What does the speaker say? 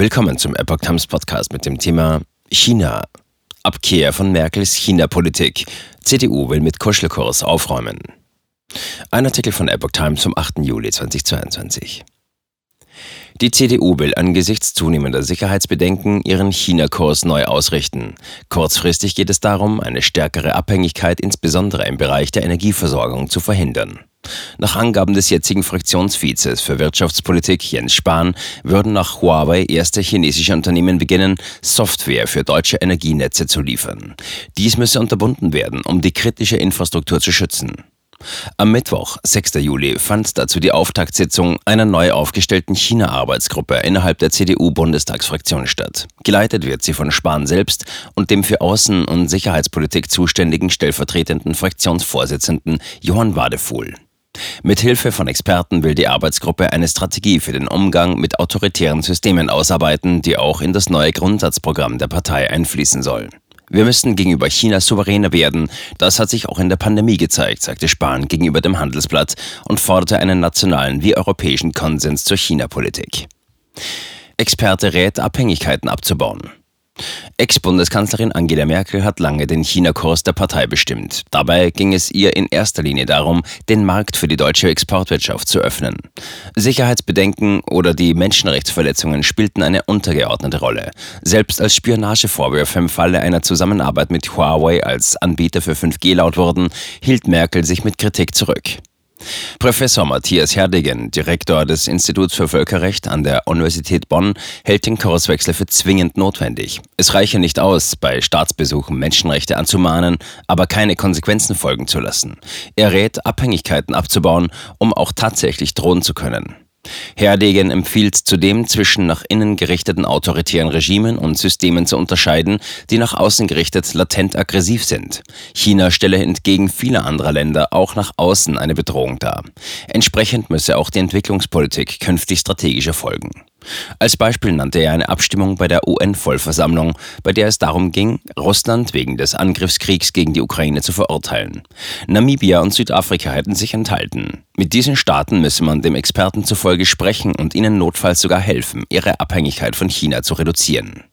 Willkommen zum Epoch Times Podcast mit dem Thema China. Abkehr von Merkels China-Politik. CDU will mit Kuschelkurs aufräumen. Ein Artikel von Epoch Times vom 8. Juli 2022. Die CDU will angesichts zunehmender Sicherheitsbedenken ihren China-Kurs neu ausrichten. Kurzfristig geht es darum, eine stärkere Abhängigkeit insbesondere im Bereich der Energieversorgung zu verhindern. Nach Angaben des jetzigen Fraktionsvizes für Wirtschaftspolitik Jens Spahn würden nach Huawei erste chinesische Unternehmen beginnen, Software für deutsche Energienetze zu liefern. Dies müsse unterbunden werden, um die kritische Infrastruktur zu schützen. Am Mittwoch, 6. Juli, fand dazu die Auftaktsitzung einer neu aufgestellten China-Arbeitsgruppe innerhalb der CDU-Bundestagsfraktion statt. Geleitet wird sie von Spahn selbst und dem für Außen- und Sicherheitspolitik zuständigen stellvertretenden Fraktionsvorsitzenden Johann Wadefuhl. Mithilfe von Experten will die Arbeitsgruppe eine Strategie für den Umgang mit autoritären Systemen ausarbeiten, die auch in das neue Grundsatzprogramm der Partei einfließen soll. Wir müssen gegenüber China souveräner werden. Das hat sich auch in der Pandemie gezeigt, sagte Spahn gegenüber dem Handelsblatt und forderte einen nationalen wie europäischen Konsens zur China-Politik. Experte rät, Abhängigkeiten abzubauen. Ex-Bundeskanzlerin Angela Merkel hat lange den China-Kurs der Partei bestimmt. Dabei ging es ihr in erster Linie darum, den Markt für die deutsche Exportwirtschaft zu öffnen. Sicherheitsbedenken oder die Menschenrechtsverletzungen spielten eine untergeordnete Rolle. Selbst als Spionagevorwürfe im Falle einer Zusammenarbeit mit Huawei als Anbieter für 5G laut wurden, hielt Merkel sich mit Kritik zurück. Professor Matthias Herdegen, Direktor des Instituts für Völkerrecht an der Universität Bonn, hält den Kurswechsel für zwingend notwendig. Es reiche nicht aus, bei Staatsbesuchen Menschenrechte anzumahnen, aber keine Konsequenzen folgen zu lassen. Er rät, Abhängigkeiten abzubauen, um auch tatsächlich drohen zu können. Herdegen empfiehlt zudem, zwischen nach innen gerichteten autoritären Regimen und Systemen zu unterscheiden, die nach außen gerichtet latent aggressiv sind. China stelle entgegen vieler anderer Länder auch nach außen eine Bedrohung dar. Entsprechend müsse auch die Entwicklungspolitik künftig strategisch erfolgen. Als Beispiel nannte er eine Abstimmung bei der UN-Vollversammlung, bei der es darum ging, Russland wegen des Angriffskriegs gegen die Ukraine zu verurteilen. Namibia und Südafrika hätten sich enthalten. Mit diesen Staaten müsse man dem Experten zufolge sprechen und ihnen notfalls sogar helfen, ihre Abhängigkeit von China zu reduzieren.